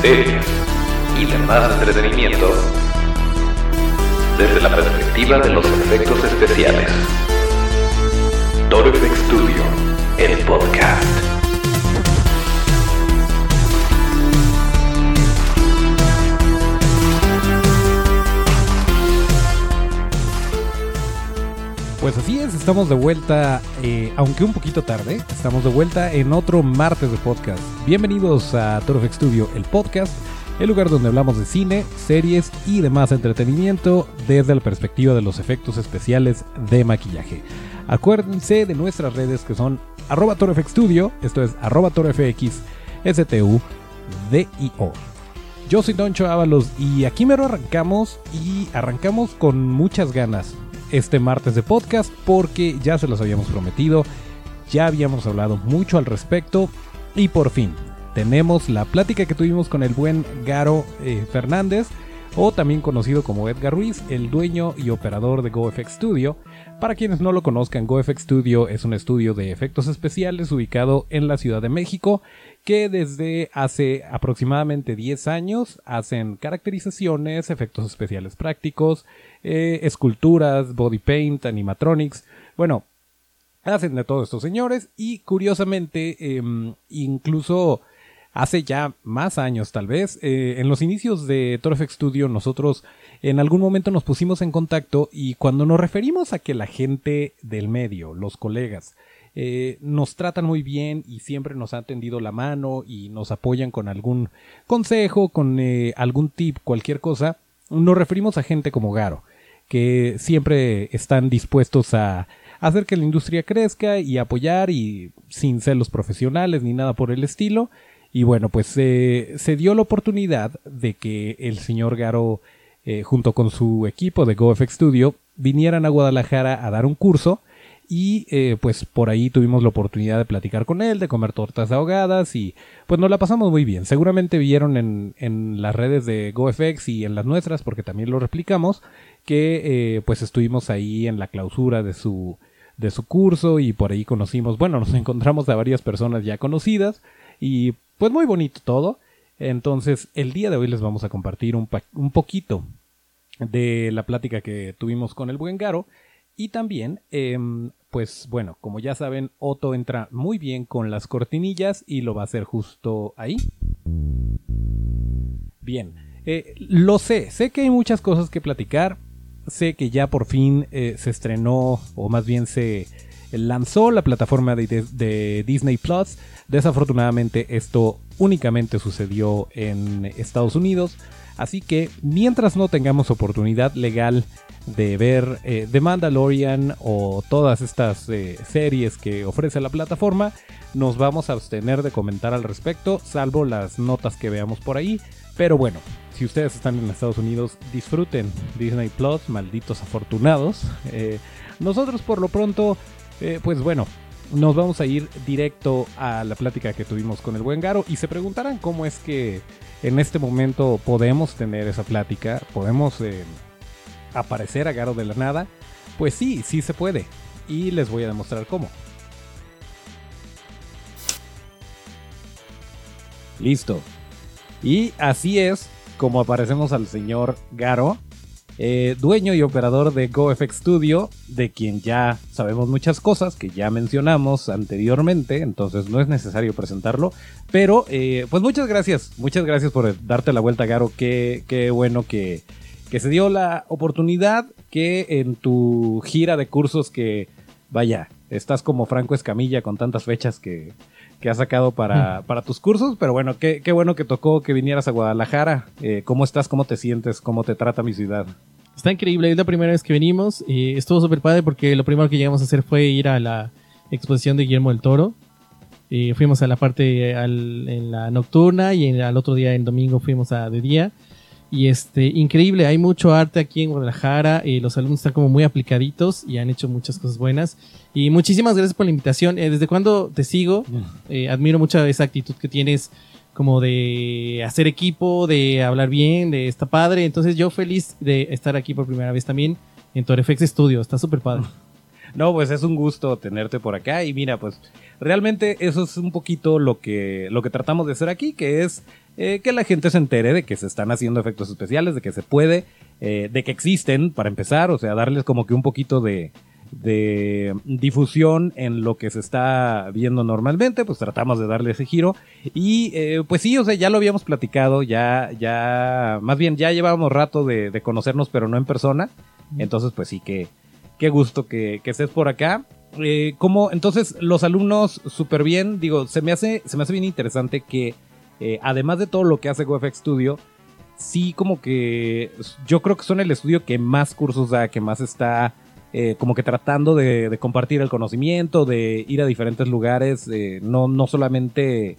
series y demás entretenimiento desde la perspectiva de los efectos especiales. Toro Studio, el podcast. Pues así es, estamos de vuelta, eh, aunque un poquito tarde, estamos de vuelta en otro martes de podcast. Bienvenidos a Toro Studio, el podcast, el lugar donde hablamos de cine, series y demás entretenimiento desde la perspectiva de los efectos especiales de maquillaje. Acuérdense de nuestras redes que son arroba esto es arroba. Yo soy Doncho Ábalos y aquí mero arrancamos y arrancamos con muchas ganas este martes de podcast porque ya se los habíamos prometido, ya habíamos hablado mucho al respecto y por fin tenemos la plática que tuvimos con el buen Garo eh, Fernández o también conocido como Edgar Ruiz, el dueño y operador de GoFX Studio. Para quienes no lo conozcan, GoFX Studio es un estudio de efectos especiales ubicado en la Ciudad de México que desde hace aproximadamente 10 años hacen caracterizaciones, efectos especiales prácticos, eh, esculturas, body paint, animatronics, bueno, hacen de todos estos señores y curiosamente em, incluso hace ya más años tal vez, eh, en los inicios de Torfx Studio nosotros en algún momento nos pusimos en contacto y cuando nos referimos a que la gente del medio, los colegas, eh, nos tratan muy bien y siempre nos han tendido la mano y nos apoyan con algún consejo, con eh, algún tip, cualquier cosa, nos referimos a gente como Garo, que siempre están dispuestos a hacer que la industria crezca y apoyar y sin celos profesionales ni nada por el estilo. Y bueno, pues se dio la oportunidad de que el señor Garo, eh, junto con su equipo de GoFX Studio, vinieran a Guadalajara a dar un curso. Y eh, pues por ahí tuvimos la oportunidad de platicar con él, de comer tortas ahogadas y pues nos la pasamos muy bien. Seguramente vieron en, en las redes de GoFX y en las nuestras, porque también lo replicamos, que eh, pues estuvimos ahí en la clausura de su, de su curso y por ahí conocimos, bueno, nos encontramos a varias personas ya conocidas y pues muy bonito todo. Entonces, el día de hoy les vamos a compartir un, un poquito de la plática que tuvimos con el buen Garo. Y también, em, pues bueno, como ya saben, Otto entra muy bien con las cortinillas y lo va a hacer justo ahí. Bien, eh, lo sé, sé que hay muchas cosas que platicar. Sé que ya por fin eh, se estrenó, o más bien se lanzó la plataforma de, Disney Plus. Desafortunadamente esto únicamente sucedió en Estados Unidos. Así que mientras no tengamos oportunidad legal de ver eh, The Mandalorian o todas estas eh, series que ofrece la plataforma, nos vamos a abstener de comentar al respecto, salvo las notas que veamos por ahí. Pero bueno, si ustedes están en Estados Unidos, disfruten Disney Plus, malditos afortunados. Eh, nosotros por lo pronto eh, pues bueno, nos vamos a ir directo a la plática que tuvimos con el buen Garo y se preguntarán cómo es que en este momento podemos tener esa plática, podemos eh, aparecer a Garo de la nada. Pues sí, sí se puede y les voy a demostrar cómo. Listo. Y así es como aparecemos al señor Garo eh, dueño y operador de GoFX Studio, de quien ya sabemos muchas cosas que ya mencionamos anteriormente, entonces no es necesario presentarlo. Pero, eh, pues muchas gracias, muchas gracias por darte la vuelta, Garo. Qué, qué bueno que, que se dio la oportunidad que en tu gira de cursos que, vaya, estás como Franco Escamilla con tantas fechas que, que has sacado para, para tus cursos, pero bueno, qué, qué, bueno que tocó que vinieras a Guadalajara. Eh, ¿Cómo estás? ¿Cómo te sientes? ¿Cómo te trata mi ciudad? Está increíble, es la primera vez que venimos estuvo súper padre porque lo primero que llegamos a hacer fue ir a la exposición de Guillermo del Toro. Fuimos a la parte en la nocturna y al otro día, en domingo, fuimos a de día. Y este, increíble, hay mucho arte aquí en Guadalajara y los alumnos están como muy aplicaditos y han hecho muchas cosas buenas. Y muchísimas gracias por la invitación. Eh, ¿Desde cuando te sigo? Eh, admiro mucho esa actitud que tienes como de hacer equipo, de hablar bien, de está padre. Entonces yo feliz de estar aquí por primera vez también en Torefx Studio, está súper padre. No, pues es un gusto tenerte por acá y mira, pues realmente eso es un poquito lo que, lo que tratamos de hacer aquí, que es eh, que la gente se entere de que se están haciendo efectos especiales, de que se puede, eh, de que existen, para empezar, o sea, darles como que un poquito de, de difusión en lo que se está viendo normalmente, pues tratamos de darle ese giro. Y eh, pues sí, o sea, ya lo habíamos platicado, ya, ya, más bien ya llevábamos rato de, de conocernos, pero no en persona. Entonces, pues sí, que, qué gusto que, que estés por acá. Eh, como, entonces, los alumnos súper bien, digo, se me hace, se me hace bien interesante que, eh, además de todo lo que hace GoFX Studio, sí como que yo creo que son el estudio que más cursos da, que más está eh, como que tratando de, compartir el conocimiento, de ir a diferentes lugares, eh, no, no solamente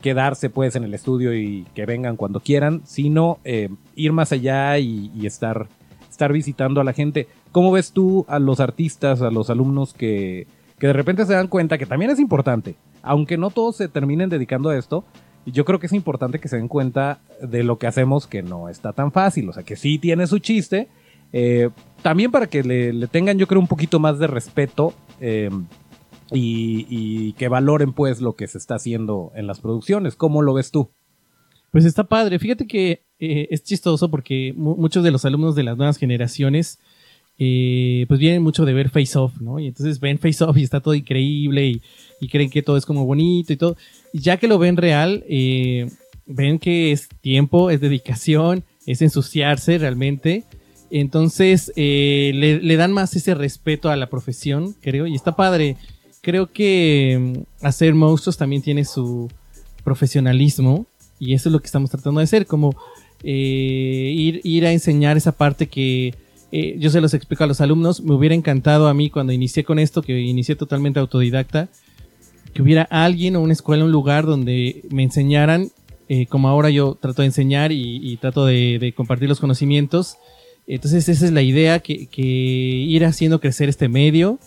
quedarse pues en el estudio y que vengan cuando quieran, sino eh, ir más allá y, y, estar, estar visitando a la gente. ¿Cómo ves tú a los artistas, a los alumnos que, que de repente se dan cuenta que también es importante, aunque no todos se terminen dedicando a esto, yo creo que es importante que se den cuenta de lo que hacemos que no está tan fácil, o sea que sí tiene su chiste, eh, también para que le, tengan, yo creo, un poquito más de respeto eh, y, que valoren, pues, lo que se está haciendo en las producciones. ¿Cómo lo ves tú? Pues está padre. Fíjate que eh, es chistoso porque muchos de los alumnos de las nuevas generaciones, pues vienen mucho de ver Face Off, ¿no? Y entonces ven Face Off y está todo increíble y, y creen que todo es como bonito y todo. Y ya que lo ven real, ven que es tiempo, es dedicación, es ensuciarse realmente. Entonces eh, le, dan más ese respeto a la profesión, creo, y está padre. Creo que mm, hacer monstruos también tiene su profesionalismo y eso es lo que estamos tratando de hacer, como eh, ir, ir, a enseñar esa parte que eh, yo se los explico a los alumnos. Me hubiera encantado a mí cuando inicié con esto, que inicié totalmente autodidacta, que hubiera alguien o una escuela, un lugar donde me enseñaran, como ahora yo trato de enseñar y, trato de compartir los conocimientos entonces esa es la idea, que, ir haciendo crecer este medio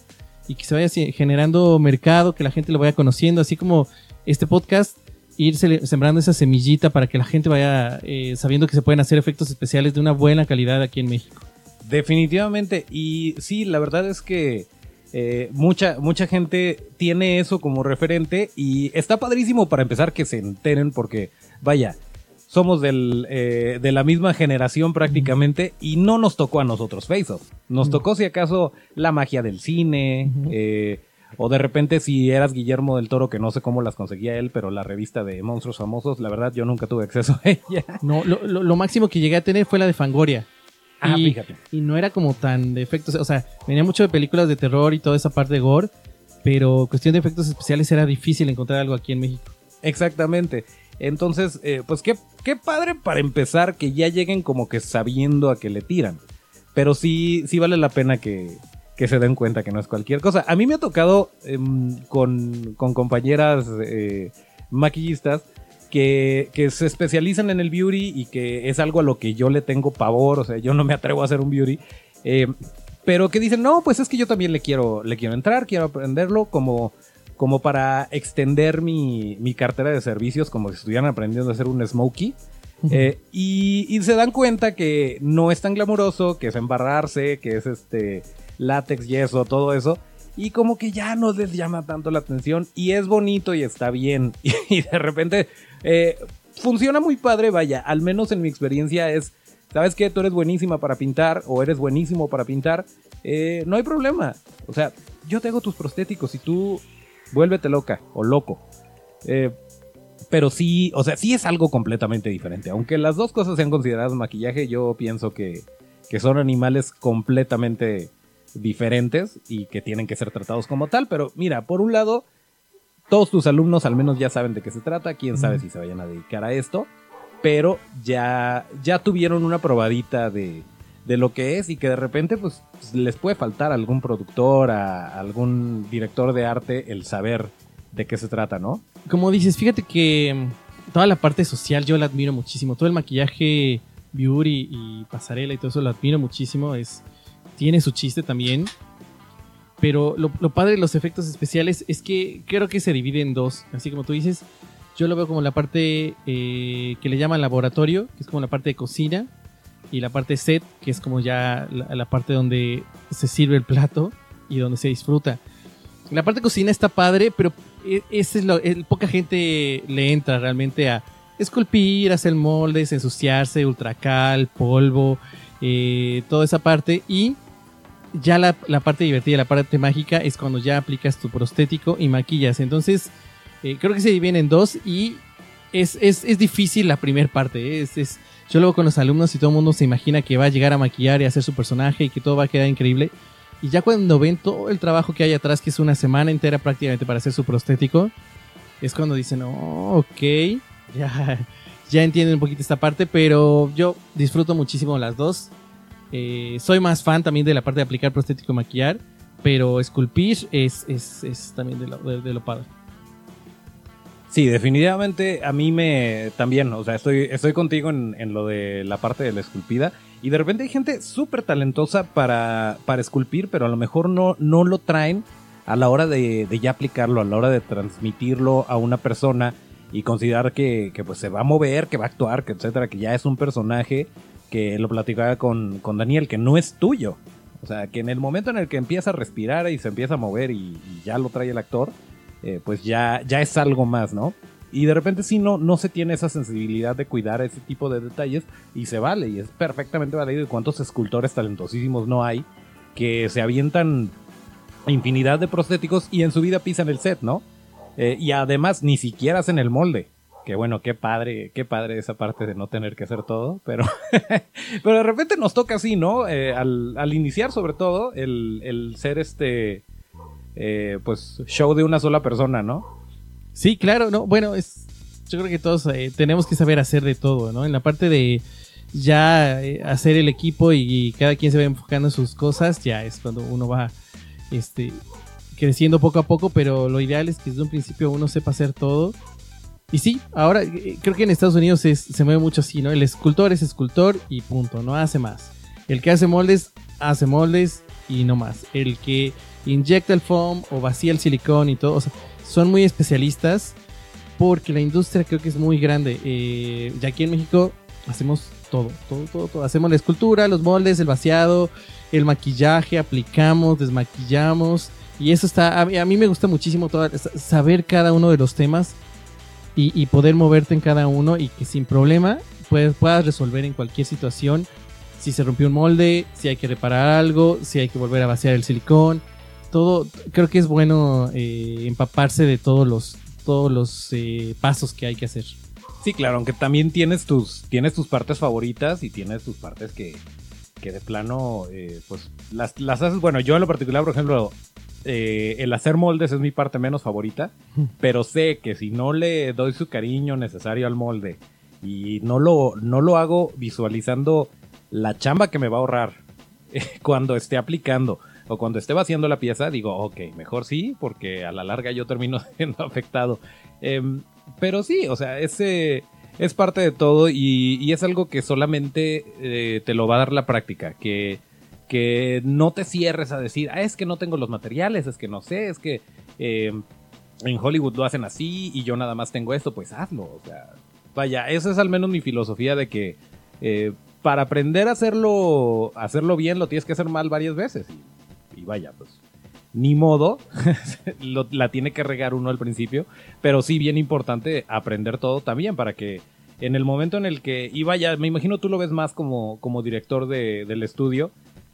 y que se vaya generando mercado, que la gente lo vaya conociendo, así como este podcast, ir sembrando esa semillita para que la gente vaya eh, sabiendo que se pueden hacer efectos especiales de una buena calidad aquí en México. Definitivamente, y sí, la verdad es que eh, mucha, mucha gente tiene eso como referente y está padrísimo para empezar que se enteren porque, vaya, somos del, eh, de la misma generación prácticamente y no nos tocó a nosotros Face Off. Nos tocó si acaso la magia del cine, uh -huh. eh, o de repente si eras Guillermo del Toro, que no sé cómo las conseguía él, pero la revista de monstruos famosos, la verdad yo nunca tuve acceso a ella. No, lo, lo, lo máximo que llegué a tener fue la de Fangoria. Ah, y, fíjate. y no era como tan de efectos, o sea, venía mucho de películas de terror y toda esa parte de gore, pero cuestión de efectos especiales era difícil encontrar algo aquí en México. Exactamente. Entonces, eh, pues qué, qué padre para empezar que ya lleguen como que sabiendo a qué le tiran. Pero sí, sí vale la pena que, que se den cuenta que no es cualquier cosa. A mí me ha tocado eh, con, con, compañeras eh, maquillistas que, que, se especializan en el beauty y que es algo a lo que yo le tengo pavor. O sea, yo no me atrevo a hacer un beauty. Eh, pero que dicen, no, pues es que yo también le quiero, le quiero entrar, quiero aprenderlo como como para extender mi, mi, cartera de servicios, como si estuvieran aprendiendo a hacer un smokey. Eh, y, y, se dan cuenta que no es tan glamuroso, que es embarrarse, que es este látex, yeso, todo eso. Y como que ya no les llama tanto la atención. Y es bonito y está bien. Y, y de repente eh, funciona muy padre, vaya. Al menos en mi experiencia es, ¿sabes qué? Tú eres buenísima para pintar o eres buenísimo para pintar. Eh, no hay problema. O sea, yo te hago tus prostéticos y tú vuélvete loca o loco. Eh, pero sí, o sea, sí es algo completamente diferente. Aunque las dos cosas sean consideradas maquillaje, yo pienso que, que son animales completamente diferentes y que tienen que ser tratados como tal. Pero mira, por un lado, todos tus alumnos al menos ya saben de qué se trata, quién sabe si se vayan a dedicar a esto, pero ya, ya tuvieron una probadita de, de lo que es y que de repente pues les puede faltar a algún productor, a, algún director de arte el saber de qué se trata, ¿no? Como dices, fíjate que mm, toda la parte social yo la admiro muchísimo, todo el maquillaje beauty y pasarela y todo eso lo admiro muchísimo, es tiene su chiste también. Pero lo, lo padre de los efectos especiales es que creo que se divide en dos. Así como tú dices, yo lo veo como la parte eh, que le llaman laboratorio, que es como la parte de cocina, y la parte set, que es como ya la, parte donde se sirve el plato y donde se disfruta. la parte cocina está padre, pero e- es poca gente le entra realmente a esculpir, hacer moldes, ensuciarse, ultracal, polvo, eh, toda esa parte. Y ya la, la parte divertida, la parte mágica es cuando ya aplicas tu prostético y maquillas. Entonces, eh, creo que se dividen en dos y es, es, es difícil la primera parte. ¿eh? Es, yo luego con los alumnos y todo el mundo se imagina que va a llegar a maquillar y hacer su personaje y que todo va a quedar increíble. Y ya cuando ven todo el trabajo que hay atrás, que es una semana entera prácticamente para hacer su prostético, es cuando dicen, oh, ok, ya, ya entienden un poquito esta parte, pero yo disfruto muchísimo las dos. Eh, soy más fan también de la parte de aplicar prostético y maquillar, pero esculpir es, es, es también de lo, de lo padre. Sí, definitivamente a mí me también, o sea, estoy, estoy contigo en, en lo de la parte de la esculpida. Y de repente hay gente súper talentosa para, para esculpir, pero a lo mejor no, no lo traen a la hora de, de ya aplicarlo, a la hora de transmitirlo a una persona y considerar que, que, pues se va a mover, que va a actuar, que etcétera, que ya es un personaje que lo platicaba con, con Daniel, que no es tuyo. O sea, que en el momento en el que empieza a respirar y se empieza a mover y, y ya lo trae el actor, eh, pues ya, ya es algo más, ¿no? Y de repente sí no, no se tiene esa sensibilidad de cuidar ese tipo de detalles y se vale y es perfectamente válido. ¿Y cuántos escultores talentosísimos no hay que se avientan infinidad de prostéticos y en su vida pisan el set, ¿no? Eh, y además ni siquiera hacen el molde. Que bueno, qué padre, qué padre esa parte de no tener que hacer todo, pero, pero de repente nos toca así, ¿no? Eh, al, al, iniciar sobre todo el, el ser este, eh, pues, show de una sola persona, ¿no? Sí, claro, no, bueno, es, yo creo que todos eh, tenemos que saber hacer de todo, ¿no? En la parte de ya eh, hacer el equipo y, y, cada quien se va enfocando en sus cosas, ya es cuando uno va, este, creciendo poco a poco, pero lo ideal es que desde un principio uno sepa hacer todo. Y sí, ahora creo que en Estados Unidos es, se mueve mucho así, ¿no? El escultor es escultor y punto, no hace más. El que hace moldes, hace moldes y no más. El que inyecta el foam o vacía el silicón y todo, o sea, son muy especialistas porque la industria creo que es muy grande. Eh, ya aquí en México hacemos todo, todo, todo, todo. Hacemos la escultura, los moldes, el vaciado, el maquillaje, aplicamos, desmaquillamos. Y eso está, a mí, me gusta muchísimo saber cada uno de los temas y, y, poder moverte en cada uno y que sin problema puedas resolver en cualquier situación. Si se rompió un molde, si hay que reparar algo, si hay que volver a vaciar el silicón. Todo, creo que es bueno eh, empaparse de todos los, todos los eh, pasos que hay que hacer. Sí, claro, aunque también tienes tus, tienes tus partes favoritas y tienes tus partes que, que de plano, eh, pues las, las haces. Bueno, yo en lo particular, por ejemplo, eh, el hacer moldes es mi parte menos favorita, pero sé que si no le doy su cariño necesario al molde y no lo, no lo hago visualizando la chamba que me va a ahorrar cuando esté aplicando o cuando esté vaciando la pieza, digo, ok, mejor sí, porque a la larga yo termino siendo afectado. Eh, pero sí, o sea, ese es parte de todo y, y es algo que solamente eh, te lo va a dar la práctica, que que no te cierres a decir, ah, es que no tengo los materiales, es que no sé, es que eh, en Hollywood lo hacen así y yo nada más tengo esto, pues hazlo. O sea, vaya, esa es al menos mi filosofía de que eh, para aprender a hacerlo, hacerlo bien lo tienes que hacer mal varias veces. Y, vaya, pues ni modo, la tiene que regar uno al principio, pero sí bien importante aprender todo también para que en el momento en el que, y vaya, me imagino tú lo ves más como, como director de, del estudio,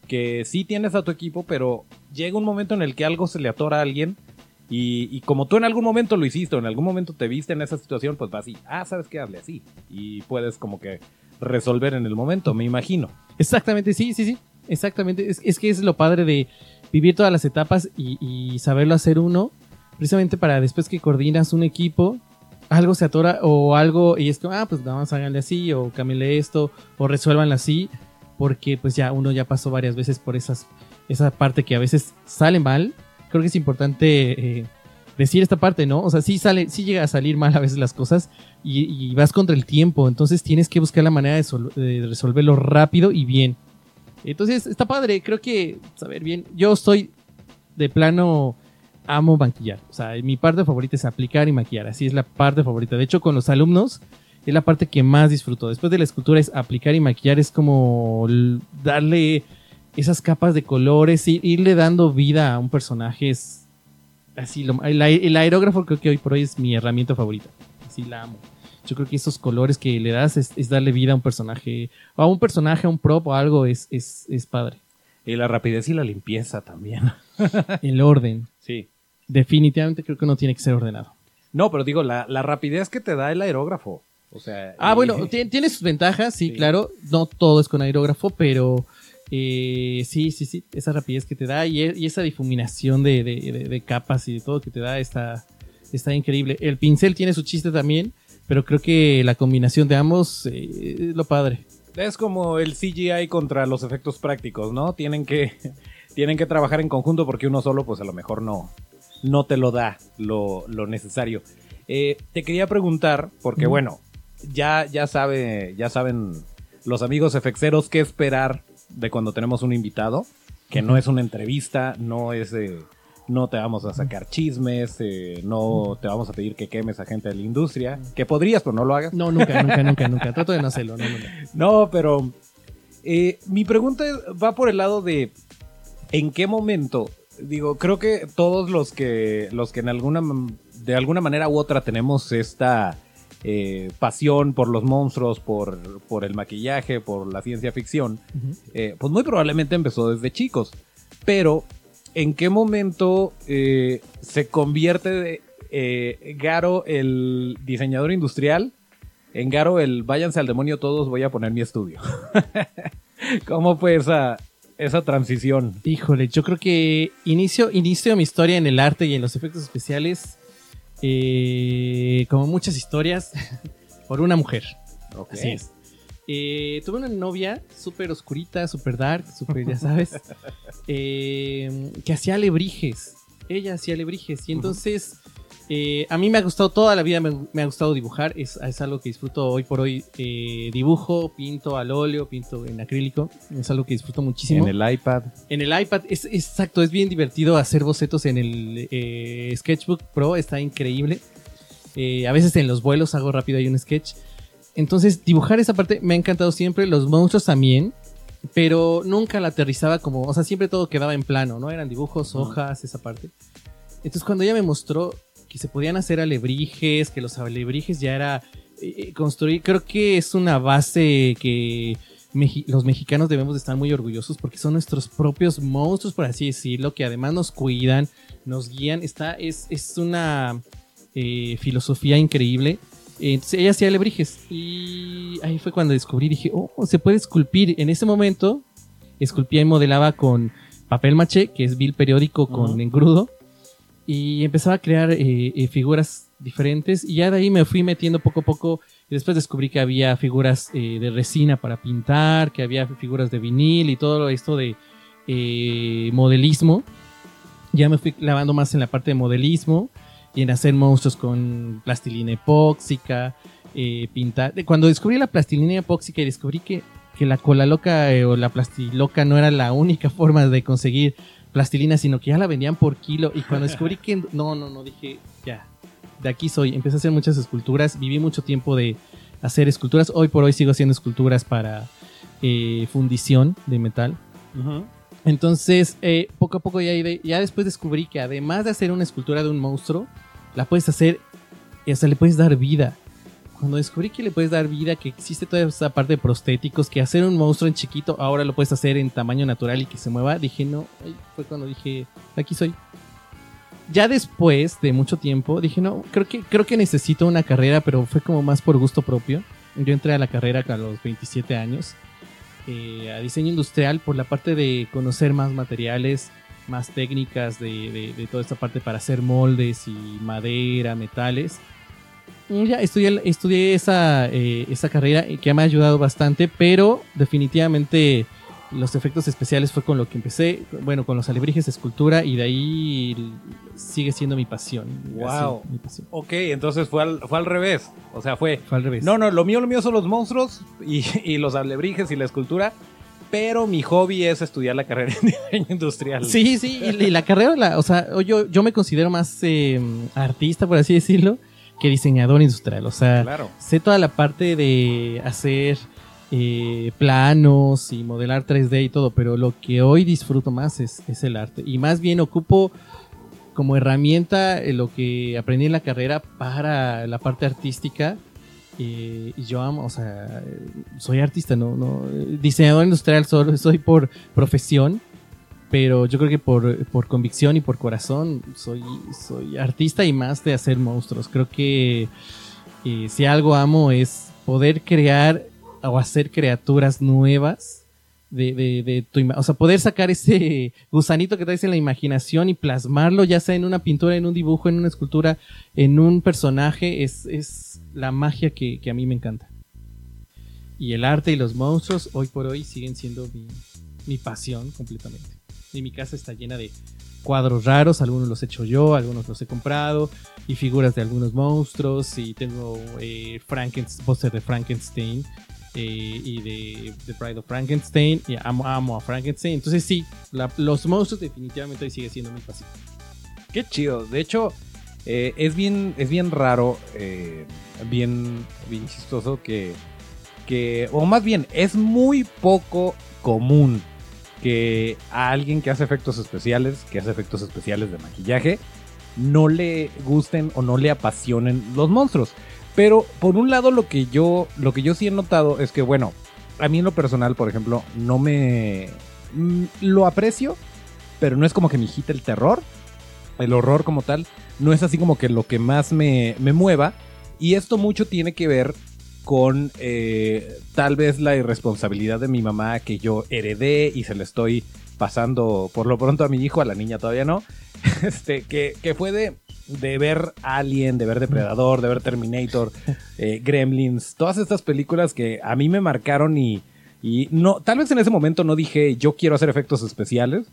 que sí tienes a tu equipo, pero llega un momento en el que algo se le atora a alguien y, y, como tú en algún momento lo hiciste o en algún momento te viste en esa situación, pues vas así, ah, ¿sabes qué? Hazle así. Y puedes como que resolver en el momento, me imagino. Exactamente, sí, sí, sí. Exactamente. Es, es que es lo padre de vivir todas las etapas y, saberlo hacer uno, precisamente para después que coordinas un equipo, algo se atora o algo y es como, ah, pues vamos a hacerle así o cámbiale esto o resuélvanlo así porque pues ya uno ya pasó varias veces por esas, esa parte que a veces sale mal. Creo que es importante eh, decir esta parte, ¿no? O sea, sí sale, sí llega a salir mal a veces las cosas y, vas contra el tiempo, entonces tienes que buscar la manera de, de, resolverlo rápido y bien. Entonces está padre, creo que, saber bien, yo estoy de plano amo maquillar, o sea, mi parte favorita es aplicar y maquillar, así es la parte favorita. De hecho, con los alumnos es la parte que más disfruto. Después de la escultura es aplicar y maquillar, es como darle esas capas de colores, irle dando vida a un personaje es así, lo- el, el aerógrafo creo que hoy por hoy es mi herramienta favorita. Así la amo. Yo creo que esos colores que le das es, es darle vida a un personaje, a un personaje, a un prop o algo, es, es, es padre. Y la rapidez y la limpieza también. El orden. Sí. Definitivamente creo que uno tiene que ser ordenado. No, pero digo, la, la rapidez que te da el aerógrafo. O sea. Ah, bueno, ti- tiene sus ventajas, sí, Sí. claro. No todo es con aerógrafo, pero eh, sí, sí, sí. Esa rapidez que te da y, e- y esa difuminación de, de- de- de capas y de todo que te da está, está increíble. El pincel tiene su chiste también, pero creo que la combinación de ambos eh, es lo padre. Es como el CGI contra los efectos prácticos, ¿no? Tienen que, tienen que trabajar en conjunto porque uno solo, pues a lo mejor no, no te lo da lo, lo necesario. Eh, te quería preguntar, porque bueno, ya, ya, sabe, ya saben los amigos efexeros qué esperar de cuando tenemos un invitado, que no es una entrevista, no es... eh, no te vamos a sacar chismes, eh, no te vamos a pedir que quemes a gente de la industria, que podrías, pero no lo hagas. No, nunca, nunca, nunca, nunca. Trato de no hacerlo. No, pero eh, mi pregunta va por el lado de en qué momento. Digo, creo que todos los que los que en alguna de alguna manera u otra tenemos esta eh, pasión por los monstruos, por, por el maquillaje, por la ciencia ficción, pues muy probablemente empezó desde chicos. Pero, ¿en qué momento eh, se convierte de, eh, Garo el diseñador industrial en Garo el váyanse al demonio todos, voy a poner mi estudio? ¿Cómo fue esa, esa transición? Híjole, yo creo que inicio, inicio mi historia en el arte y en los efectos especiales, eh, como muchas historias, por una mujer. Así es. Eh, tuve una novia súper oscurita, súper dark, súper, ya sabes, eh, que hacía alebrijes. Ella hacía alebrijes. Y entonces, eh, a mí me ha gustado toda la vida, me, me ha gustado dibujar. Es, es algo que disfruto hoy por hoy. dibujo, pinto al óleo, pinto en acrílico. Es algo que disfruto muchísimo. En el iPad. En el iPad, es, exacto, es bien divertido hacer bocetos en el Sketchbook Pro, está increíble. A veces en los vuelos hago rápido ahí un sketch. Entonces, dibujar esa parte me ha encantado siempre, los monstruos también, pero nunca la aterrizaba como, o sea, siempre todo quedaba en plano, ¿no? Eran dibujos, hojas, esa parte. Entonces, cuando ella me mostró que se podían hacer alebrijes, que los alebrijes ya era eh, eh, construir, creo que es una base que meji- los mexicanos debemos de estar muy orgullosos porque son nuestros propios monstruos, por así decirlo, que además nos cuidan, nos guían. Está, es, es una eh, filosofía increíble. Entonces ella hacía alebrijes y ahí fue cuando descubrí, dije, oh, se puede esculpir. En ese momento esculpía y modelaba con papel maché, que es vil periódico con Ujú. engrudo, y empezaba a crear eh, eh, figuras diferentes y ya de ahí me fui metiendo poco a poco y después descubrí que había figuras eh, de resina para pintar, que había figuras de vinil y todo esto de eh, modelismo. Ya me fui clavando más en la parte de modelismo y en hacer monstruos con plastilina epóxica, eh, pintar. Cuando descubrí la plastilina epóxica y descubrí que, que la cola loca eh, o la plastiloca no era la única forma de conseguir plastilina, sino que ya la vendían por kilo. Y cuando descubrí que no, no, no, dije, ya, de aquí soy. Empecé a hacer muchas esculturas, viví mucho tiempo de hacer esculturas. Hoy por hoy sigo haciendo esculturas para eh, fundición de metal. Entonces, eh, poco a poco ya, ya después descubrí que además de hacer una escultura de un monstruo, la puedes hacer y hasta le puedes dar vida. Cuando descubrí que le puedes dar vida, que existe toda esa parte de prostéticos, que hacer un monstruo en chiquito ahora lo puedes hacer en tamaño natural y que se mueva, dije, no, fue cuando dije, aquí soy. Ya después de mucho tiempo, dije, no, creo que, creo que necesito una carrera, pero fue como más por gusto propio. Yo entré a la carrera a los 27 años eh, a diseño industrial por la parte de conocer más materiales, más técnicas de, de- toda esta parte para hacer moldes y madera, metales. Ya estudié, estudié esa, eh, esa carrera que me ha ayudado bastante, pero definitivamente los efectos especiales fue con lo que empecé, bueno, con los alebrijes escultura y de ahí sigue siendo mi pasión. Wow. Mi pasión. Ok, entonces fue al, fue al revés. O sea, fue. Fue al revés. No, no, lo mío, lo mío son los monstruos y, y los alebrijes y la escultura. Pero mi hobby es estudiar la carrera en diseño industrial. Sí, sí, y, y la carrera, la- o sea, yo, yo me considero más eh, artista, por así decirlo, que diseñador industrial. O sea, Claro. sé toda la parte de hacer eh, planos y modelar 3D y todo, pero lo que hoy disfruto más es, es el arte. Y más bien ocupo como herramienta eh, lo que aprendí en la carrera para la parte artística. eh, y yo amo, o sea, soy artista, no, no, diseñador industrial solo soy por profesión, pero yo creo que por, por convicción y por corazón soy, soy artista y más de hacer monstruos. Creo que si algo amo es poder crear o hacer criaturas nuevas de, de, de tu o sea, poder sacar ese gusanito que traes en la imaginación y plasmarlo, ya sea en una pintura, en un dibujo, en una escultura, en un personaje, es, es la magia que, que a mí me encanta. Y el arte y los monstruos, hoy por hoy, siguen siendo mi, mi pasión completamente. Y mi casa está llena de cuadros raros, algunos los he hecho yo, algunos los he comprado, y figuras de algunos monstruos, y tengo eh, Frankenstein, póster de Frankenstein, y de The Bride of Frankenstein, y amo, amo a Frankenstein. Entonces sí, los monstruos definitivamente hoy sigue siendo mi pasión. Qué chido. De hecho, eh, es bien, es bien raro, eh, bien, bien chistoso que, que, o más bien, es muy poco común que a alguien que hace efectos especiales, que hace efectos especiales de maquillaje, no le gusten o no le apasionen los monstruos. Pero por un lado lo que yo lo que yo sí he notado es que bueno, a mí en lo personal, por ejemplo, no me mm, lo aprecio, pero no es como que me agite el terror, el horror como tal, no es así como que lo que más me, me mueva. Y esto mucho tiene que ver con eh, tal vez la irresponsabilidad de mi mamá que yo heredé y se le estoy pasando por lo pronto a mi hijo, a la niña todavía no. Este, que, que fue de, de ver Alien, de ver Depredador, de ver Terminator, eh, Gremlins, todas estas películas que a mí me marcaron y, y no, tal vez en ese momento no dije yo quiero hacer efectos especiales,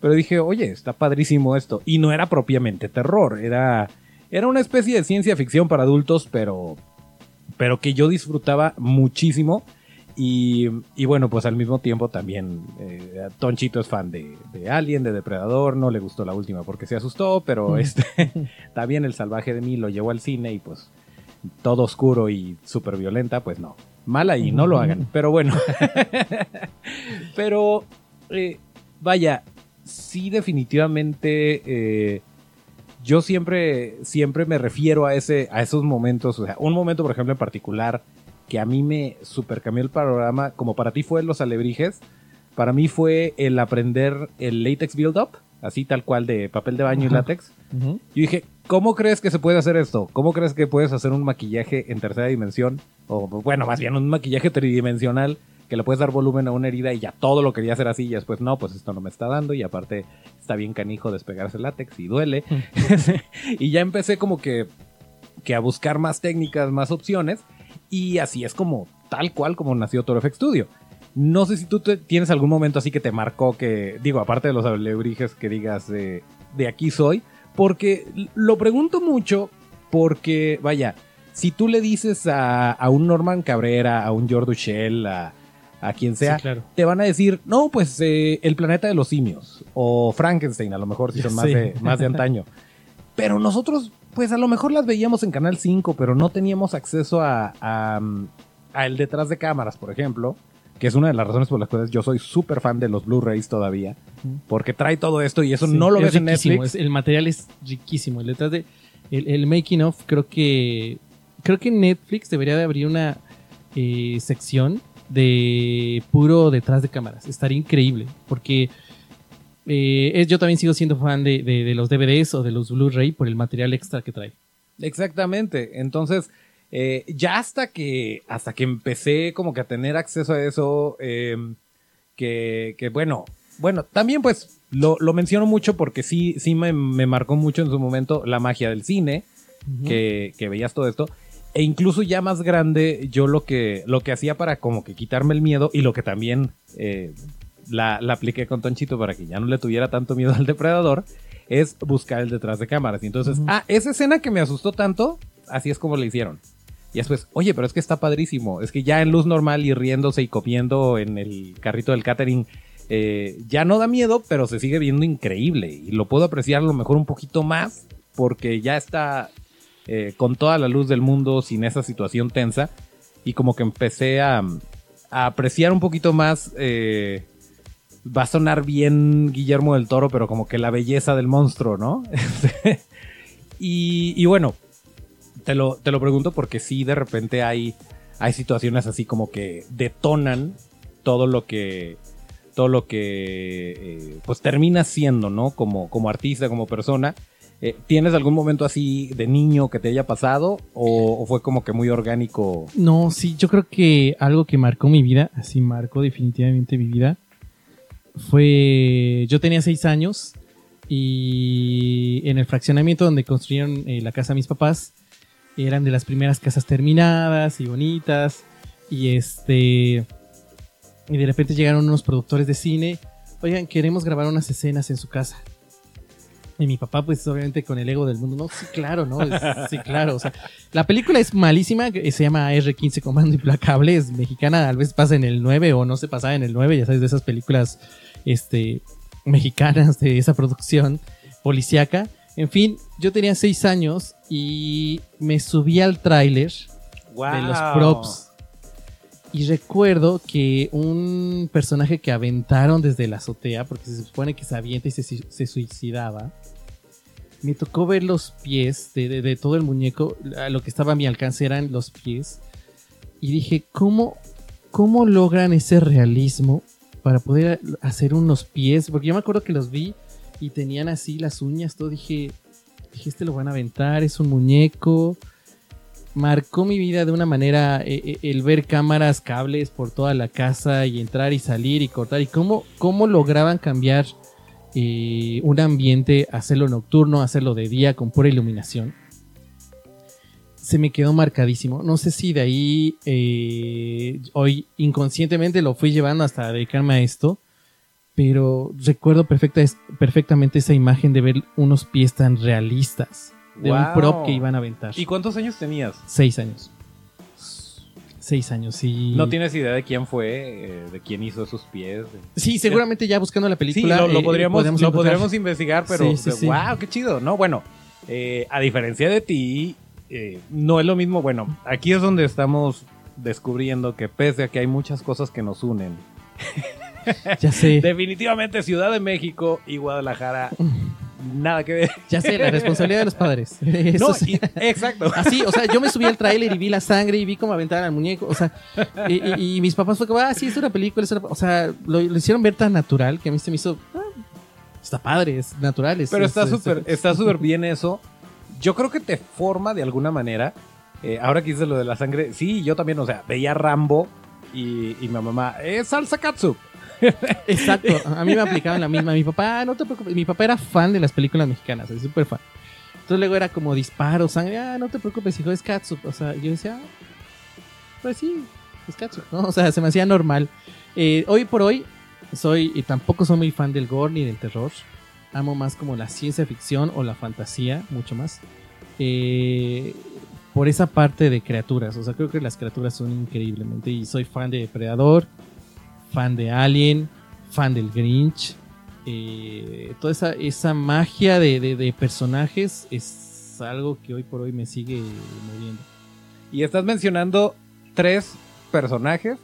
pero dije, oye, está padrísimo esto. Y no era propiamente terror, era, era una especie de ciencia ficción para adultos, pero, pero que yo disfrutaba muchísimo. Y, y bueno, pues al mismo tiempo también eh, Tonchito es fan de, de Alien, de Depredador, no le gustó la última porque se asustó, pero este también el salvaje de mí lo llevó al cine y pues todo oscuro y súper violenta, pues no. Mala y no lo hagan, pero bueno. pero eh, vaya, sí definitivamente eh, yo siempre, siempre me refiero a, ese, a esos momentos, o sea, un momento por ejemplo en particular que a mí me super cambió el panorama, como para ti fue los alebrijes, para mí fue el aprender el latex build-up, así tal cual de papel de baño y látex. Yo dije, ¿cómo crees que se puede hacer esto? ¿Cómo crees que puedes hacer un maquillaje en tercera dimensión? O bueno, más bien un maquillaje tridimensional que le puedes dar volumen a una herida y ya todo lo quería hacer así y después no, pues esto no me está dando y aparte está bien canijo despegarse el látex y duele. y ya empecé como que, que a buscar más técnicas, más opciones y así es como tal cual como nació Toro FX Studio. No sé si tú te- tienes algún momento así que te marcó que, digo, aparte de los alebrijes que digas de, de aquí soy, porque lo pregunto mucho porque, vaya, si tú le dices a, a un Norman Cabrera, a un George Shell, a, a quien sea, Sí, claro. te van a decir, no, pues eh, el planeta de los simios, o Frankenstein, a lo mejor si son más de, más de antaño. Pero nosotros, pues a lo mejor las veíamos en Canal 5, pero no teníamos acceso a, a, mm, a el detrás de cámaras, por ejemplo, que es una de las razones por las cuales yo soy súper fan de los Blu-rays todavía, porque trae todo esto y eso Sí, no lo es ves en Netflix. es- el material es riquísimo. El detrás de el, el making of creo que creo que Netflix debería de abrir una eh, sección de puro detrás de cámaras. Estaría increíble porque eh, es- yo también sigo siendo fan de, de- de los DVDs o de los Blu-ray por el material extra que trae. Exactamente. Entonces, eh, ya hasta que, hasta que empecé como que a tener acceso a eso, eh, que, que bueno, bueno, también pues lo, lo menciono mucho porque sí, sí me, me marcó mucho en su momento la magia del cine, que, que veías todo esto. E incluso ya más grande, yo lo que, lo que hacía para como que quitarme el miedo y lo que también eh, la, la apliqué con Tonchito para que ya no le tuviera tanto miedo al depredador, es buscar el detrás de cámaras. Y entonces, ah, esa escena que me asustó tanto, así es como le hicieron. Y después, oye, pero es que está padrísimo. Es que ya en luz normal y riéndose y comiendo en el carrito del catering, eh, ya no da miedo, pero se sigue viendo increíble. Y lo puedo apreciar a lo mejor un poquito más, porque ya está eh, con toda la luz del mundo, sin esa situación tensa. Y como que empecé a, a apreciar un poquito más eh, va a sonar bien Guillermo del Toro, pero como que la belleza del monstruo, ¿no? y, y bueno, te lo, te lo pregunto porque sí, de repente hay, hay situaciones así como que detonan todo lo que todo lo que eh, pues termina siendo, ¿no? Como, como artista, como persona. Eh, ¿Tienes algún momento así de niño que te haya pasado o, o fue como que muy orgánico? No, sí, yo creo que algo que marcó mi vida, así marcó definitivamente mi vida, fue, yo tenía seis años y en el fraccionamiento donde construyeron eh, la casa mis papás, eran de las primeras casas terminadas y bonitas y este y de repente llegaron unos productores de cine, oigan, queremos grabar unas escenas en su casa. Y mi papá, pues obviamente con el ego del mundo, no, sí, claro, ¿no? Es- sí, claro. O sea, la película es malísima, se llama R15 Comando Implacable, es mexicana, tal vez pasa en el 9 o no se pasaba en el 9, ya sabes, de esas películas este, mexicanas de esa producción policíaca. En fin, yo tenía 6 años y me subí al tráiler de los props. Y recuerdo que un personaje que aventaron desde la azotea, porque se supone que se avienta y se, su- se suicidaba, me tocó ver los pies de, de- todo el muñeco. Lo que estaba a mi alcance eran los pies. Y dije, ¿cómo, ¿cómo logran ese realismo para poder hacer unos pies? Porque yo me acuerdo que los vi y tenían así las uñas, todo. Dije, dije este lo van a aventar, es un muñeco marcó mi vida de una manera eh, eh, el ver cámaras, cables por toda la casa y entrar y salir y cortar y cómo, cómo lograban cambiar eh, un ambiente, hacerlo nocturno, hacerlo de día con pura iluminación. Se me quedó marcadísimo. No sé si de ahí hoy inconscientemente lo fui llevando hasta dedicarme a esto. Pero recuerdo perfecta, perfectamente esa imagen de ver unos pies tan realistas. De un prop que iban a aventar. ¿Y cuántos años tenías? Seis años. Seis años, sí. ¿No tienes idea de quién fue, eh, de quién hizo esos pies? Sí, seguramente ya buscando la Sí, película. lo, eh, podríamos, lo podríamos investigar, pero Sí, sí, sí. wow, qué chido. No, bueno, eh, a diferencia de ti, eh, no es lo mismo. Bueno, aquí es donde estamos descubriendo que pese a que hay muchas cosas que nos unen, Ya sé. definitivamente Ciudad de México y Guadalajara, nada que ver. Ya sé, la responsabilidad de los padres. Eso No, sí. y- exacto. Así, o sea, yo me subí al tráiler y vi la sangre y vi cómo aventaban al muñeco. O sea, y, y- y mis papás fue como, ah, sí, es una película. es una-". O sea, lo, lo hicieron ver tan natural que a mí se me hizo. "Ah, está padre, es natural. es- Pero es- está es- súper, está súper bien eso. Yo creo que te forma de alguna manera. Eh, ahora que dices lo de la sangre, sí, yo también, o sea, veía Rambo y, y mi mamá, es salsa katsu. Exacto, a mí me aplicaban la misma. Mi papá, "Ah, no te preocupes. Mi papá era fan de las películas mexicanas, es súper fan. Entonces luego era como disparos, sangre. Ah, no te preocupes, hijo, es Katsup. O sea, yo decía, "Ah, pues sí, es Katsup, ¿no? O sea, se me hacía normal. Eh, hoy por hoy, soy, y tampoco soy muy fan del gore ni del terror. Amo más como la ciencia ficción o la fantasía, mucho más. Eh, por esa parte de criaturas. O sea, creo que las criaturas son increíblemente. Y soy fan de Depredador, fan de Alien, fan del Grinch. Eh, toda esa, esa magia de, de- personajes es algo que hoy por hoy me sigue moviendo. Y estás mencionando tres personajes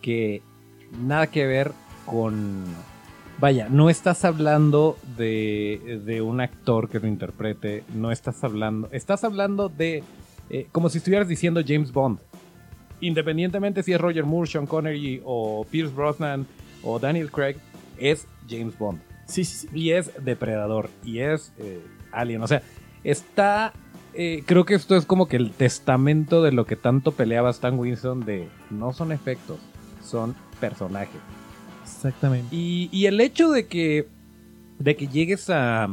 que nada que ver con... Vaya, no estás hablando de, de un actor que lo interprete, no estás hablando... Estás hablando de... eh, como si estuvieras diciendo James Bond. Independientemente si es Roger Moore, Sean Connery o Pierce Brosnan o Daniel Craig, es James Bond. Sí, sí, sí. Y es Depredador. Y es eh, Alien. O sea, está. eh, creo que esto es como que el testamento de lo que tanto peleaba Stan Winston de no son efectos, son personajes. Exactamente. Y, y el hecho de que. de que llegues a.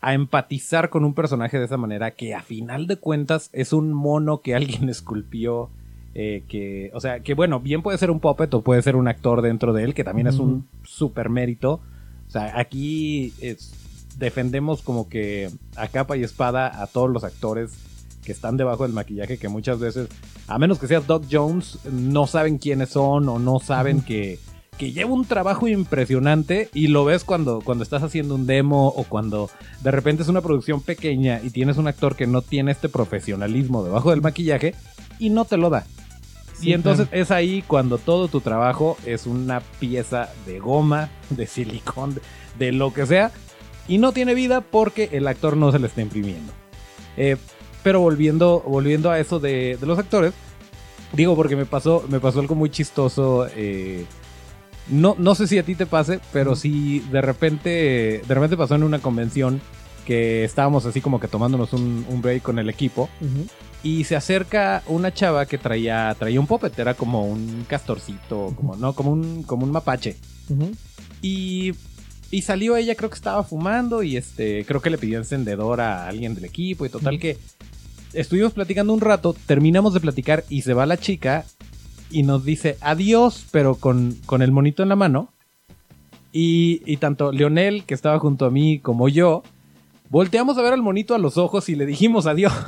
a empatizar con un personaje de esa manera, que a final de cuentas es un mono que alguien esculpió. Eh, que, o sea, que bueno, bien puede ser un puppet o puede ser un actor dentro de él, que también es un super mérito. O sea, aquí es- defendemos como que a capa y espada a todos los actores que están debajo del maquillaje, que muchas veces, a menos que seas Doc Jones, no saben quiénes son o no saben que, que lleva un trabajo impresionante y lo ves cuando, cuando estás haciendo un demo o cuando de repente es una producción pequeña y tienes un actor que no tiene este profesionalismo debajo del maquillaje y no te lo da. Sí, y entonces claro. es ahí cuando todo tu trabajo es una pieza de goma, de silicón, de, de lo que sea, y no tiene vida porque el actor no se le está imprimiendo. Eh, pero volviendo, volviendo a eso de, de los actores, digo porque me pasó, me pasó algo muy chistoso. eh, no, no sé si a ti te pase, pero sí de repente, de repente pasó en una convención que estábamos así como que tomándonos un, un break con el equipo y se acerca una chava que traía, traía un puppet, era como un castorcito, como, no, como un, como un mapache. Y, y salió ella, creo que estaba fumando y este, creo que le pidió encendedor a alguien del equipo y total que estuvimos platicando un rato, terminamos de platicar y se va la chica y nos dice adiós, pero con, con el monito en la mano. Y, y tanto Leonel, que estaba junto a mí, como yo, volteamos a ver al monito a los ojos y le dijimos adiós.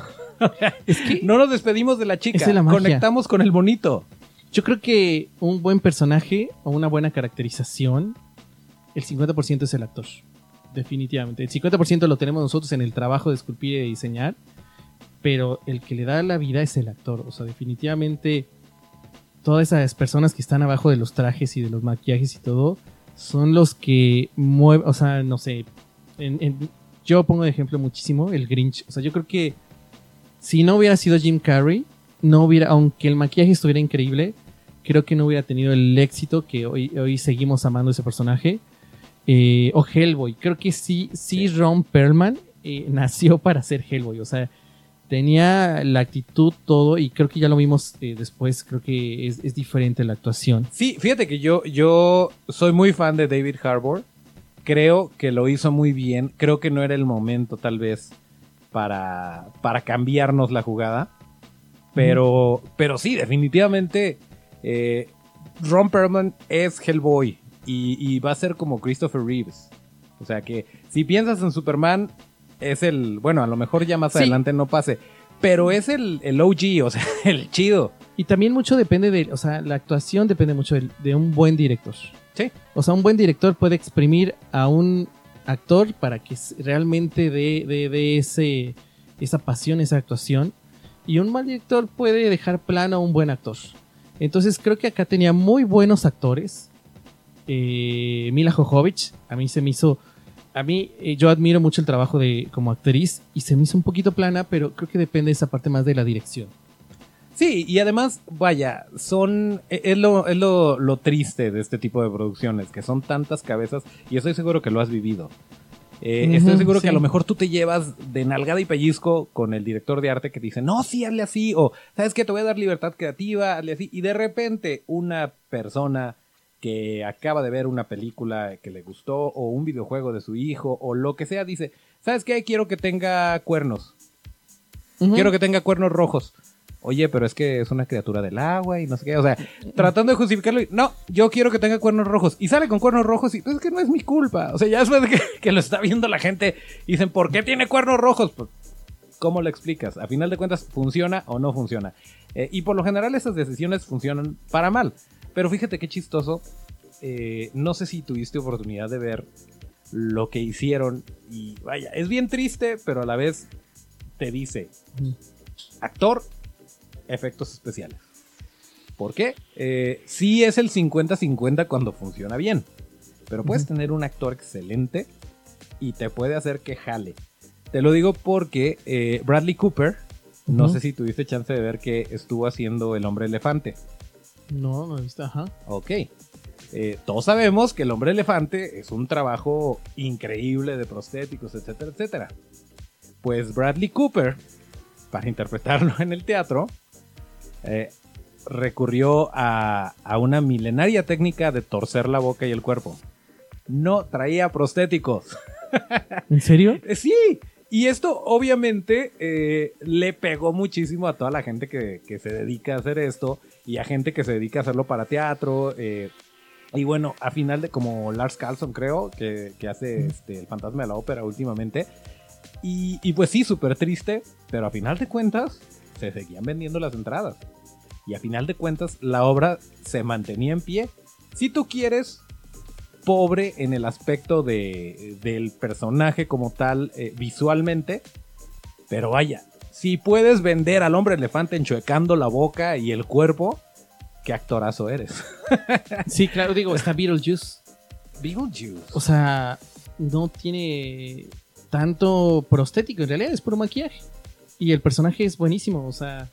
Es que No nos despedimos de la chica, es la conectamos con el monito. yo creo que un buen personaje o una buena caracterización, el 50% es el actor. Definitivamente. El 50% lo tenemos nosotros en el trabajo de esculpir y de diseñar, pero el que le da la vida es el actor. O sea, definitivamente todas esas personas que están abajo de los trajes y de los maquillajes y todo son los que mueven, o sea, no sé, en- en- yo pongo de ejemplo muchísimo el Grinch. O sea, yo creo que si no hubiera sido Jim Carrey, no hubiera, aunque el maquillaje estuviera increíble, creo que no hubiera tenido el éxito que hoy, hoy seguimos amando ese personaje. Eh, o Hellboy, creo que sí, sí, Ron Perlman eh, nació para ser Hellboy, o sea, tenía la actitud, todo, y creo que ya lo vimos eh, después, creo que es, es diferente la actuación. Sí, fíjate que yo, yo soy muy fan de David Harbour. Creo que lo hizo muy bien. Creo que no era el momento, tal vez, para, para cambiarnos la jugada. Pero, pero sí, definitivamente, eh, Ron Perlman es Hellboy. Y, y va a ser como Christopher Reeves. O sea que si piensas en Superman, es el. Bueno, a lo mejor ya más Sí. adelante no pase. Pero es el, el OG, o sea, el chido. Y también mucho depende de, o sea, la actuación depende mucho de, un buen director. Sí. O sea, un buen director puede exprimir a un actor para que realmente dé de, de ese, esa pasión, esa actuación. Y un mal director puede dejar plano a un buen actor. Entonces creo que acá tenía muy buenos actores. Eh, Mila Jovovich, a mí se me hizo... A mí, eh, yo admiro mucho el trabajo de como actriz y se me hizo un poquito plana, pero creo que depende esa parte más de la dirección. Sí, y además, vaya, son. e- Es lo, es lo, lo triste de este tipo de producciones, que son tantas cabezas, y estoy seguro que lo has vivido. Eh, estoy seguro que a lo mejor tú te llevas de nalgada y pellizco con el director de arte que dice, no, sí, hazle así, o sabes que te voy a dar libertad creativa, hazle así, y de repente una persona que acaba de ver una película que le gustó, o un videojuego de su hijo, o lo que sea, dice, ¿sabes qué? Quiero que tenga cuernos. Quiero que tenga cuernos rojos. Oye, pero es que es una criatura del agua y no sé qué. O sea, tratando de justificarlo. y, No, yo quiero que tenga cuernos rojos. Y sale con cuernos rojos y pues es que no es mi culpa. O sea, ya después de que, que lo está viendo la gente, dicen, ¿por qué tiene cuernos rojos? Pues, ¿cómo lo explicas? A final de cuentas, ¿funciona o no funciona? Eh, y por lo general esas decisiones funcionan para mal. Pero fíjate qué chistoso. Eh, no sé si tuviste oportunidad de ver lo que hicieron. Y vaya, es bien triste, pero a la vez te dice, actor, efectos especiales. ¿Por qué? Eh, sí es el 50-50 cuando funciona bien. Pero puedes tener un actor excelente y te puede hacer que jale. Te lo digo porque eh, Bradley Cooper, no sé si tuviste chance de ver que estuvo haciendo El Hombre Elefante. No, no he visto, ajá. Ok. Eh, todos sabemos que El Hombre Elefante es un trabajo increíble de prostéticos, etcétera, etcétera. Pues Bradley Cooper, para interpretarlo en el teatro, eh, recurrió a, a una milenaria técnica de torcer la boca y el cuerpo. No traía prostéticos. ¿En serio? Sí, y esto obviamente eh, le pegó muchísimo a toda la gente que, que se dedica a hacer esto y a gente que se dedica a hacerlo para teatro. eh, y bueno, a final de como Lars Carlson creo, que, que hace este, el fantasma de la ópera últimamente. Y, y pues sí, súper triste, pero a final de cuentas se seguían vendiendo las entradas. Y a final de cuentas la obra se mantenía en pie. Si tú quieres, pobre en el aspecto de, del personaje como tal eh, visualmente. Pero vaya, si puedes vender al hombre elefante enchuecando la boca y el cuerpo, qué actorazo eres. Sí, claro, digo, está Beetlejuice. Beetlejuice. O sea, no tiene tanto prostético, en realidad es puro maquillaje. Y el personaje es buenísimo, o sea,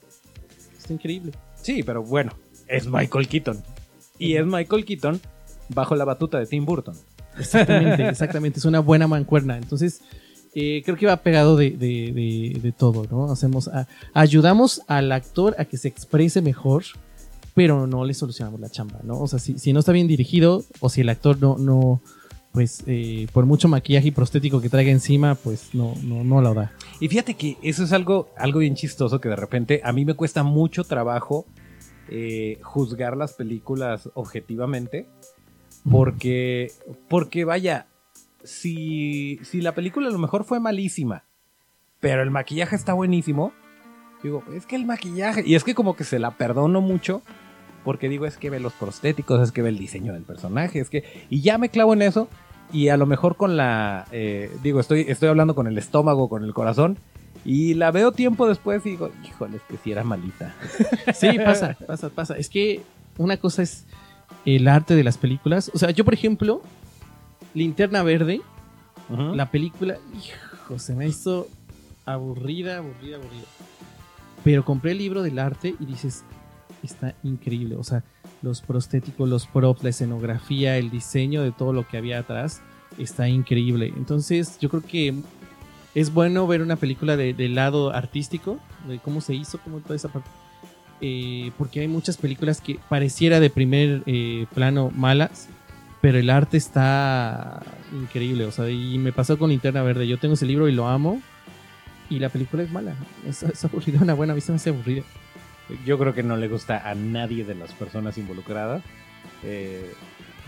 está increíble. Sí, pero bueno, es Michael Keaton. Y es Michael Keaton bajo la batuta de Tim Burton. Exactamente, exactamente, es una buena mancuerna. Entonces, eh, creo que va pegado de, de- de- de todo, ¿no? Hacemos, a- ayudamos al actor a que se exprese mejor, pero no le solucionamos la chamba, ¿no? O sea, si, si no está bien dirigido o si el actor no, no pues, eh, por mucho maquillaje y prostético que traiga encima, pues no, no, no lo da. Y fíjate que eso es algo, algo bien chistoso que de repente a mí me cuesta mucho trabajo eh, juzgar las películas objetivamente. Porque, porque vaya, si, si la película a lo mejor fue malísima, pero el maquillaje está buenísimo, digo, es que el maquillaje, y es que como que se la perdono mucho, porque digo, es que ve los prostéticos, es que ve el diseño del personaje, es que, y ya me clavo en eso, y a lo mejor con la, eh, digo, estoy, estoy hablando con el estómago, con el corazón, y la veo tiempo después y digo, híjole, es que sí era malita. Sí, pasa, pasa, pasa. Es que una cosa es el arte de las películas. O sea, yo, por ejemplo, Linterna Verde, la película, hijo, se me hizo aburrida, aburrida, aburrida. Pero compré el libro del arte y dices, está increíble. O sea, los prostéticos, los props, la escenografía, el diseño de todo lo que había atrás, está increíble. Entonces, yo creo que es bueno ver una película de- del lado artístico, de cómo se hizo, cómo toda esa parte. Eh, porque hay muchas películas que pareciera de primer eh, plano malas, pero el arte está increíble. O sea, y me pasó con Linterna Verde. Yo tengo ese libro y lo amo. Y la película es mala. Es, es aburrida, una buena. A mí se me hace aburrida. Yo creo que no le gusta a nadie de las personas involucradas. Eh,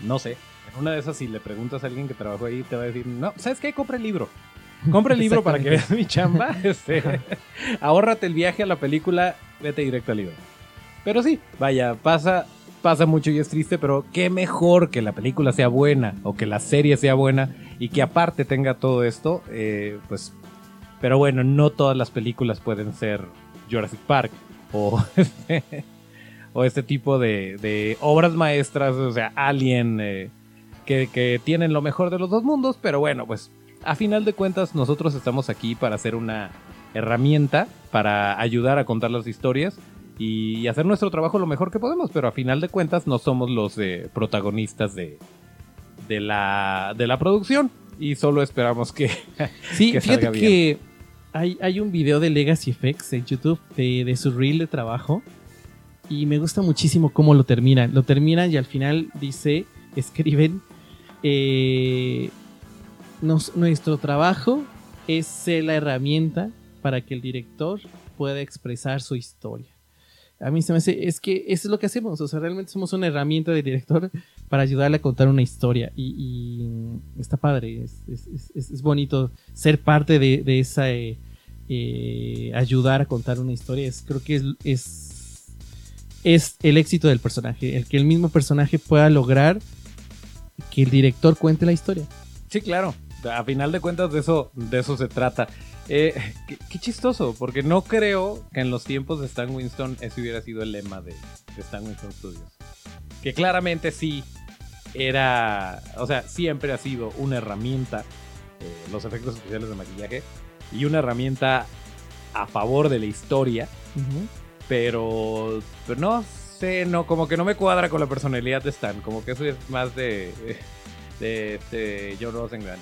no sé. En una de esas, si le preguntas a alguien que trabajó ahí, te va a decir, no, ¿sabes qué? Compra el libro. Compra el libro para que veas mi chamba. Este, ahórrate el viaje a la película, vete directo al libro. Pero sí, vaya, pasa, pasa mucho y es triste, pero qué mejor que la película sea buena o que la serie sea buena y que aparte tenga todo esto, eh, pues... Pero bueno, no todas las películas pueden ser Jurassic Park o este, o este tipo de, de obras maestras, o sea, Alien, eh, que, que tienen lo mejor de los dos mundos, pero bueno, pues a final de cuentas nosotros estamos aquí para hacer una herramienta, para ayudar a contar las historias y hacer nuestro trabajo lo mejor que podemos, pero a final de cuentas no somos los eh, protagonistas de, de, la, de la producción y solo esperamos que... Sí, Que fíjate bien. que hay, hay un video de Legacy Effects en YouTube de, de su reel de trabajo. Y me gusta muchísimo cómo lo terminan. Lo terminan y al final dice, escriben, eh, nuestro trabajo es ser la herramienta para que el director pueda expresar su historia. A mí se me hace, es que eso es lo que hacemos, o sea, realmente somos una herramienta de director para ayudarle a contar una historia y, está padre, es, es- es- bonito ser parte de, de esa, eh, eh, ayudar a contar una historia, creo que es, es el éxito del personaje, el que el mismo personaje pueda lograr que el director cuente la historia. Sí, claro. A final de cuentas de eso, de eso se trata. Eh, qué, qué chistoso, porque no creo que en los tiempos de Stan Winston ese hubiera sido el lema de, de Stan Winston Studios. Que claramente sí era, o sea, siempre ha sido una herramienta, eh, los efectos especiales de maquillaje, y una herramienta a favor de la historia, pero, pero no sé, no, como que no me cuadra con la personalidad de Stan, como que eso es más de, de, este John Rosengrant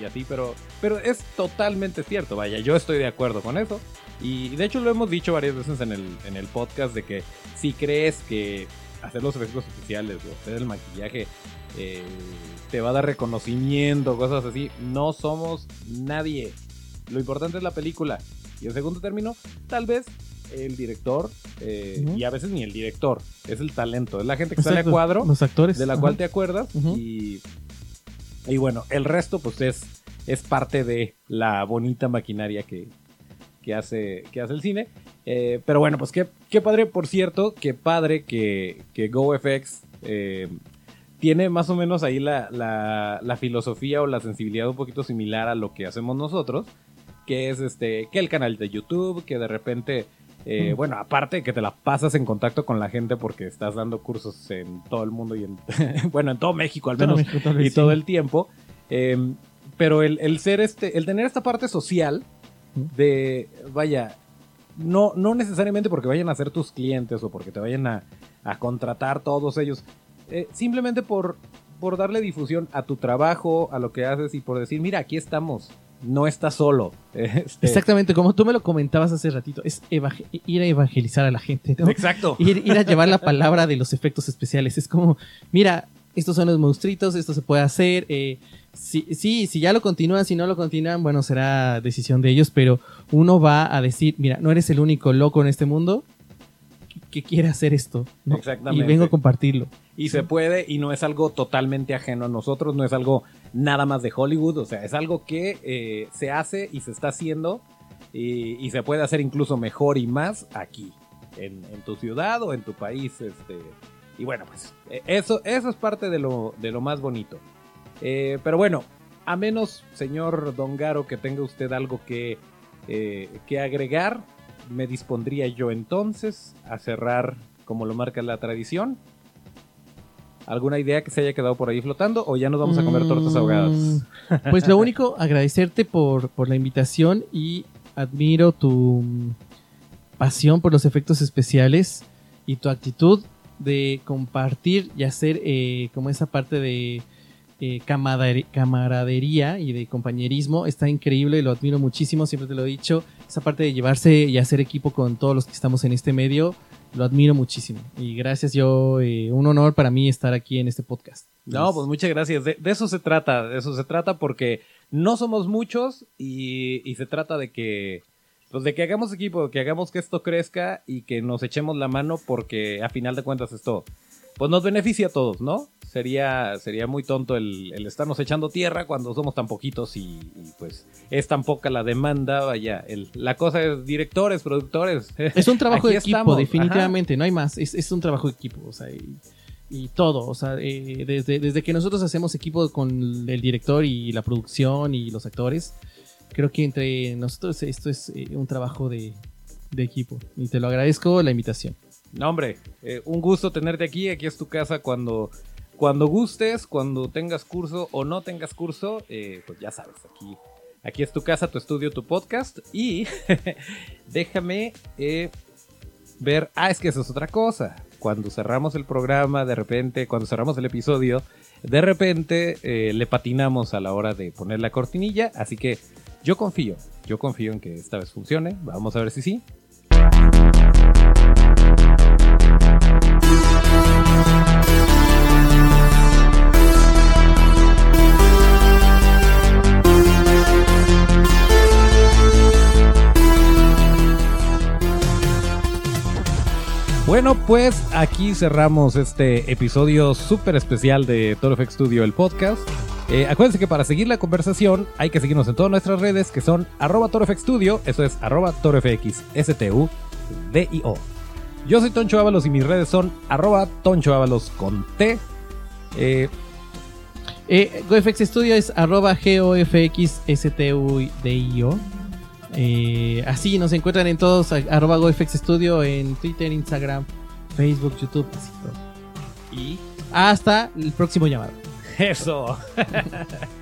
y así, pero, pero es totalmente cierto, vaya, yo estoy de acuerdo con eso. Y de hecho lo hemos dicho varias veces en el, en el podcast de que si crees que hacer los efectos especiales o hacer el maquillaje eh, te va a dar reconocimiento, cosas así, no somos nadie. Lo importante es la película. Y en segundo término, tal vez el director, eh, y a veces ni el director, es el talento, es la gente que sale a cuadro Los actores. de la cual te acuerdas y, y bueno, el resto pues es, es parte de la bonita maquinaria que, que, hace, que hace el cine. Eh, pero bueno, pues qué, qué padre, por cierto, qué padre que, que GoFX eh, tiene más o menos ahí la, la, la filosofía o la sensibilidad un poquito similar a lo que hacemos nosotros, que es este que el canal de YouTube, que de repente Eh. Bueno, aparte que te la pasas en contacto con la gente porque estás dando cursos en todo el mundo y en, bueno, en todo México al Todo menos México, y sí. todo el tiempo. Eh, pero el, el ser este, el tener esta parte social de, vaya, no, no necesariamente porque vayan a ser tus clientes o porque te vayan a, a contratar todos ellos, eh, simplemente por, por darle difusión a tu trabajo, a lo que haces y por decir, mira, aquí estamos, no estás solo. Este, Exactamente, como tú me lo comentabas hace ratito, es ir a evangelizar a la gente, ¿no? Exacto. Ir, ir a llevar la palabra de los efectos especiales. Es como, mira, estos son los monstruitos, esto se puede hacer. eh, sí, sí, si ya lo continúan, si no lo continúan, bueno, será decisión de ellos, pero uno va a decir, mira, no eres el único loco en este mundo que quiere hacer esto. ¿no? Exactamente. Y vengo a compartirlo. Y se puede, y no es algo totalmente ajeno a nosotros, no es algo nada más de Hollywood, o sea, es algo que eh, se hace y se está haciendo y, y se puede hacer incluso mejor y más aquí, en, en tu ciudad o en tu país. Este, y bueno, pues eh, eso, eso es parte de lo, de lo más bonito. Eh, pero bueno, a menos, señor Don Garo, que tenga usted algo que, eh, que agregar, me dispondría yo entonces a cerrar como lo marca la tradición. ¿Alguna idea que se haya quedado por ahí flotando o ya nos vamos a comer tortas ahogadas? Mm, Pues lo único, agradecerte por, por la invitación y admiro tu mm, pasión por los efectos especiales y tu actitud de compartir y hacer eh, como esa parte de eh, camaradería y de compañerismo. Está increíble, lo admiro muchísimo, siempre te lo he dicho. Esa parte de llevarse y hacer equipo con todos los que estamos en este medio, lo admiro muchísimo. Y gracias, yo, eh, un honor para mí estar aquí en este podcast. No, pues muchas gracias. De, de eso se trata, de eso se trata porque no somos muchos y, y se trata de que, pues de que hagamos equipo, que hagamos que esto crezca y que nos echemos la mano porque a final de cuentas esto, pues nos beneficia a todos, ¿no? Sería, sería muy tonto el, el estarnos echando tierra cuando somos tan poquitos y, y, pues es tan poca la demanda, vaya, el- la cosa es directores, productores. Es un trabajo de equipo, estamos, definitivamente, no hay más. Es, es un trabajo de equipo, o sea, y, y todo. O sea, eh, desde, desde que nosotros hacemos equipo con el director y la producción y los actores, creo que entre nosotros esto es eh, un trabajo de, de equipo. Y te lo agradezco la invitación. No, hombre, eh, un gusto tenerte aquí. Aquí es tu casa cuando, cuando gustes, cuando tengas curso o no tengas curso, eh, pues ya sabes, aquí, aquí es tu casa, tu estudio, tu podcast. Y déjame eh, ver. Ah, es que eso es otra cosa. Cuando cerramos el programa, de repente, cuando cerramos el episodio, de repente le patinamos a la hora de poner la cortinilla. Así que yo confío, yo confío en que esta vez funcione. Vamos a ver si sí. Bueno, pues aquí cerramos este episodio súper especial de Toro FX Studio, el podcast. Eh, acuérdense que para seguir la conversación hay que seguirnos en todas nuestras redes que son arroba ToroFX Studio, eso es arroba ToroFX, S-T-U-D-I-O. Yo soy Toncho Ábalos y mis redes son arroba Toncho Ábalos con T. Eh, Eh, GoFX Studio es arroba GOFXSTUDIO. Eh, así nos encuentran en todos, arroba GoFX Studio en Twitter, Instagram, Facebook, YouTube, así todo. y Hasta el próximo llamado. eso.